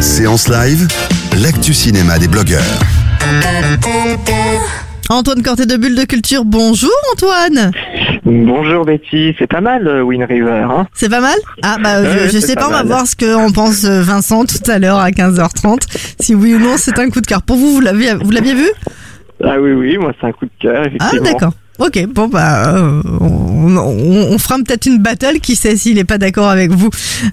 Séance live, l'actu cinéma des blogueurs. Antoine Corté de Bulle de Culture, bonjour Antoine Bonjour Betty, c'est pas mal euh, Wind River, hein C'est pas mal? Ah bah je, sais pas pas, on va voir ce qu'en pense euh, Vincent tout à l'heure à 15h30. Si oui ou non c'est un coup de cœur. Pour vous, vous l'aviez vous l'aviez vu? Ah oui, oui, moi c'est un coup de cœur, Ah effectivement. d'accord. Ok, bon bah euh, on, on- on fera peut-être une battle, qui sait s'il est pas d'accord avec vous,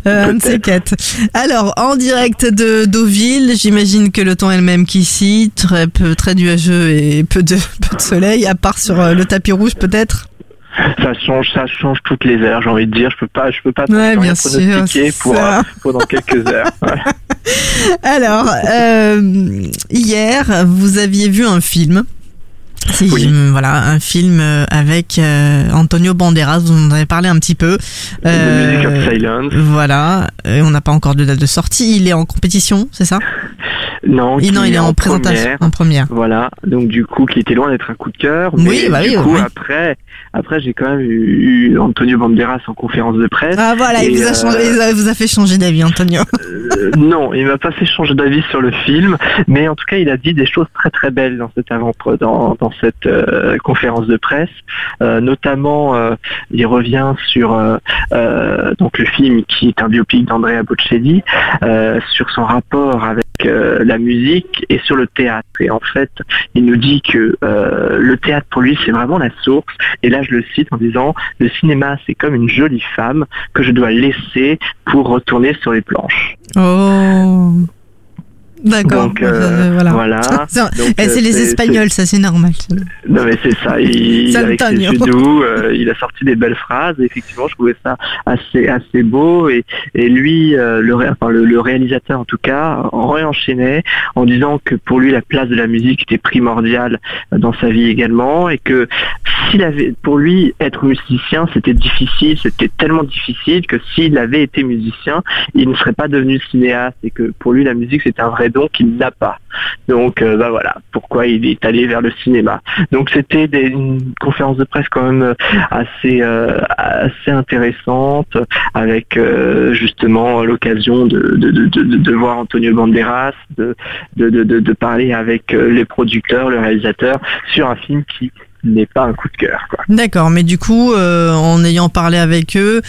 euh, un de ces quatre. Alors en direct de Deauville, j'imagine que le temps est le même qu'ici, très peu, très nuageux et peu de peu de soleil, à part sur euh, le tapis rouge peut-être? Ça change, ça change toutes les heures, j'ai envie de dire. Je peux pas, je peux pas Ouais, bien sûr, pour, euh, pendant quelques heures. Alors, euh, hier, vous aviez vu un film. C'est Oui. euh, voilà un film euh, avec euh, Antonio Banderas. Vous en avez parlé un petit peu. The Music of Silence. Voilà, Euh, on n'a pas encore de date de sortie. Il est en compétition, c'est ça? Non, il est en, présentation, première. en première. Voilà, donc du coup, qui était loin d'être un coup de cœur. Oui, mais bah du oui, coup, oui. après, après, j'ai quand même eu, Antonio Banderas en conférence de presse. Ah voilà, il vous, a euh, changé, il a- vous a fait changer d'avis, Antonio. Euh, non, il m'a pas fait changer d'avis sur le film, mais en tout cas, il a dit des choses très très belles dans cette avant dans, dans cette euh, conférence de presse. Euh, notamment, euh, il revient sur euh, euh, donc le film qui est un biopic d'Andrea Bocelli, euh, sur son rapport avec la musique et sur le théâtre. Et en fait, il nous dit que euh, le théâtre pour lui, c'est vraiment la source. Et là, je le cite en disant le cinéma, c'est comme une jolie femme que je dois laisser pour retourner sur les planches. Oh. D'accord. Donc, euh, voilà. voilà. C'est Donc, eh, euh, c'est les Espagnols, ça c'est normal. Non mais c'est ça, il, me avec ses euh, il a sorti des belles phrases. Et effectivement, je trouvais ça assez assez beau. Et, et lui, euh, le, ré- enfin, le, le réalisateur en tout cas, en réenchaînait en disant que pour lui la place de la musique était primordiale dans sa vie également, et que s'il avait, pour lui, être musicien, c'était difficile, c'était tellement difficile que s'il avait été musicien, il ne serait pas devenu cinéaste, et que pour lui la musique c'était un vrai don qu'il n'a pas. Donc euh, bah voilà, pourquoi il est allé vers le cinéma. Donc c'était une conférence de presse quand même euh, assez euh, assez intéressante avec justement l'occasion de, de, de, de, voir Antonio Banderas, de, de, parler avec les producteurs, le réalisateur sur un film qui n'est pas un coup de cœur. D'accord, mais du coup, en ayant parlé avec eux,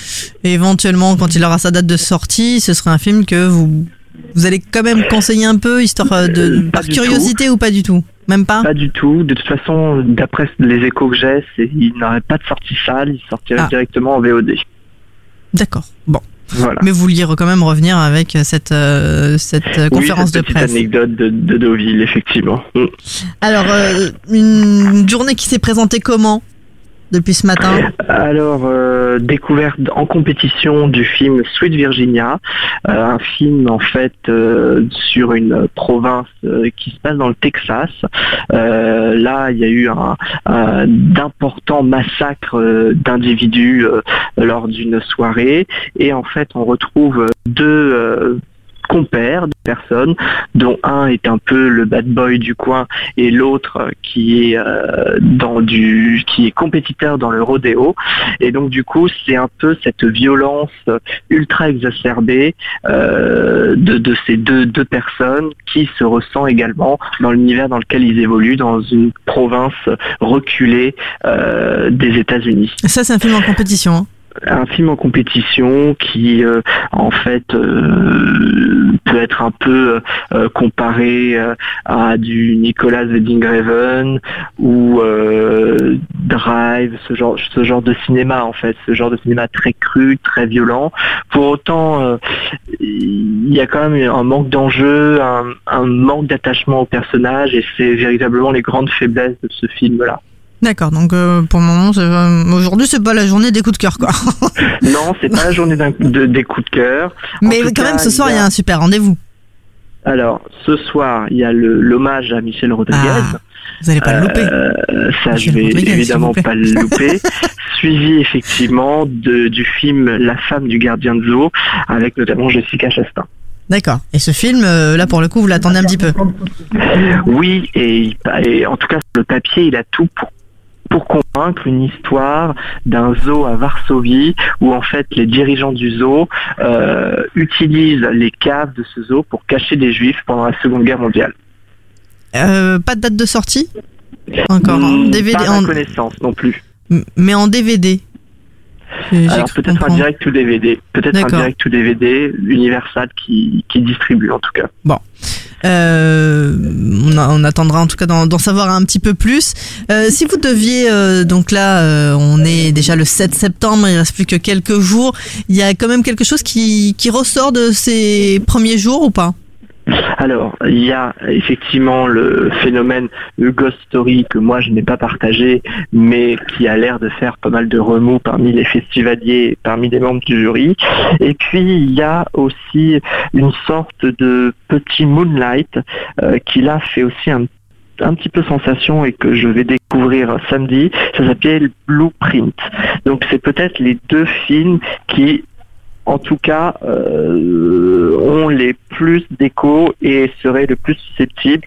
éventuellement, quand il aura sa date de sortie, ce serait un film que vous vous allez quand même conseiller un peu, histoire euh, de Euh, par curiosité ou pas du tout, même pas? Pas du tout. De toute façon, d'après les échos que j'ai, il n'aurait pas de sortie salle, il sortirait Ah. directement en VOD. D'accord. Bon, Voilà. mais vous vouliez quand même revenir avec cette euh, cette Oui, conférence cette de petite presse. anecdote de, de Deauville, effectivement. Mm. Alors, euh, une journée qui s'est présentée comment? Depuis ce matin Alors, euh, découverte en compétition du film Sweet Virginia, euh, un film en fait euh, sur une province qui se passe dans le Texas. Là, il y a eu un, un- d'importants massacres d'individus lors d'une soirée, et en fait, on retrouve deux compères, deux personnes, dont un est un peu le bad boy du coin et l'autre qui est euh, dans du qui est compétiteur dans le rodéo et donc du coup c'est un peu cette violence ultra exacerbée euh, de, de ces deux, deux personnes qui se ressent également dans l'univers dans lequel ils évoluent dans une province reculée euh, des États-Unis Ça, c'est un film en compétition. hein. Un film en compétition qui euh, en fait euh, peut être un peu euh, comparé à du Nicolas Winding Refn ou Drive, ce genre, ce genre de cinéma en fait, ce genre de cinéma très cru, très violent. Pour autant, il y a quand même un manque d'enjeu, un, un manque d'attachement au personnage et c'est véritablement les grandes faiblesses de ce film-là. D'accord, donc euh, pour le moment, euh, aujourd'hui, c'est pas la journée des coups de cœur, quoi. Non, c'est pas la journée d'un- de- des coups de cœur. En Mais quand cas, même, ce soir, il y a un super rendez-vous. Alors, ce soir, il y a le- l'hommage à Michel Rodriguez. Ah, vous allez pas le louper. Euh, ça, Michel je vais Rodriguez, évidemment pas le louper. Suivi effectivement de, du film La femme du gardien de zoo, avec notamment Jessica Chastain. D'accord. Et ce film, euh, là, pour le coup, vous l'attendez un petit peu. Oui, et, et en tout cas, sur le papier, il a tout pour pour convaincre une histoire d'un zoo à Varsovie où en fait les dirigeants du zoo euh, utilisent les caves de ce zoo pour cacher des juifs pendant la Seconde Guerre mondiale. Euh, pas de date de sortie Encore en Hmm, DVD, Pas à en- connaissance non plus. mais en DVD. Alors peut-être un direct ou DVD, peut-être un direct ou DVD, Universal qui, qui distribue en tout cas. Euh, on, attendra en tout cas d'en savoir un petit peu plus. Euh, si vous deviez, euh, donc là, on est déjà le 7 septembre, il reste plus que quelques jours. Il y a quand même quelque chose qui, qui ressort de ces premiers jours ou pas? Alors, il y a effectivement le phénomène de Ghost Story que moi je n'ai pas partagé, mais qui a l'air de faire pas mal de remous parmi les festivaliers, parmi les membres du jury. Et puis il y a aussi une sorte de petit Moonlight euh, qui là fait aussi un un petit peu sensation et que je vais découvrir samedi, ça s'appelle Blueprint. Donc c'est peut-être les deux films qui en tout cas, euh, ont les plus d'écho et seraient le plus susceptibles,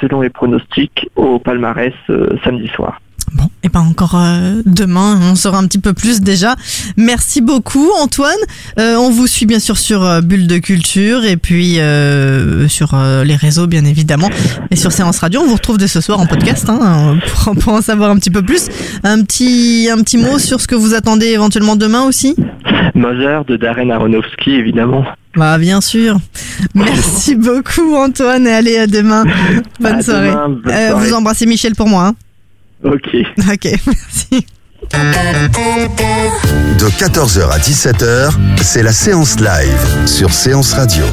selon les pronostics, au palmarès euh, samedi soir. Bon, et pas encore euh, demain, on saura un petit peu plus déjà. Merci beaucoup Antoine. Euh, on vous suit bien sûr sur euh, Bulle de Culture et puis euh, sur euh, les réseaux bien évidemment et sur Séance Radio. On vous retrouve dès ce soir en podcast hein, pour, pour en savoir un petit peu plus. Un petit un petit mot sur ce que vous attendez éventuellement demain aussi? Mother de Darren Aronofsky, évidemment. Bah bien sûr. Merci beaucoup Antoine et allez à demain. Bonne À soirée. demain, bonne Euh, soirée. vous embrassez Michel pour moi. Hein. Ok. Ok, merci. De 14h à 17h, c'est la séance live sur Séance Radio.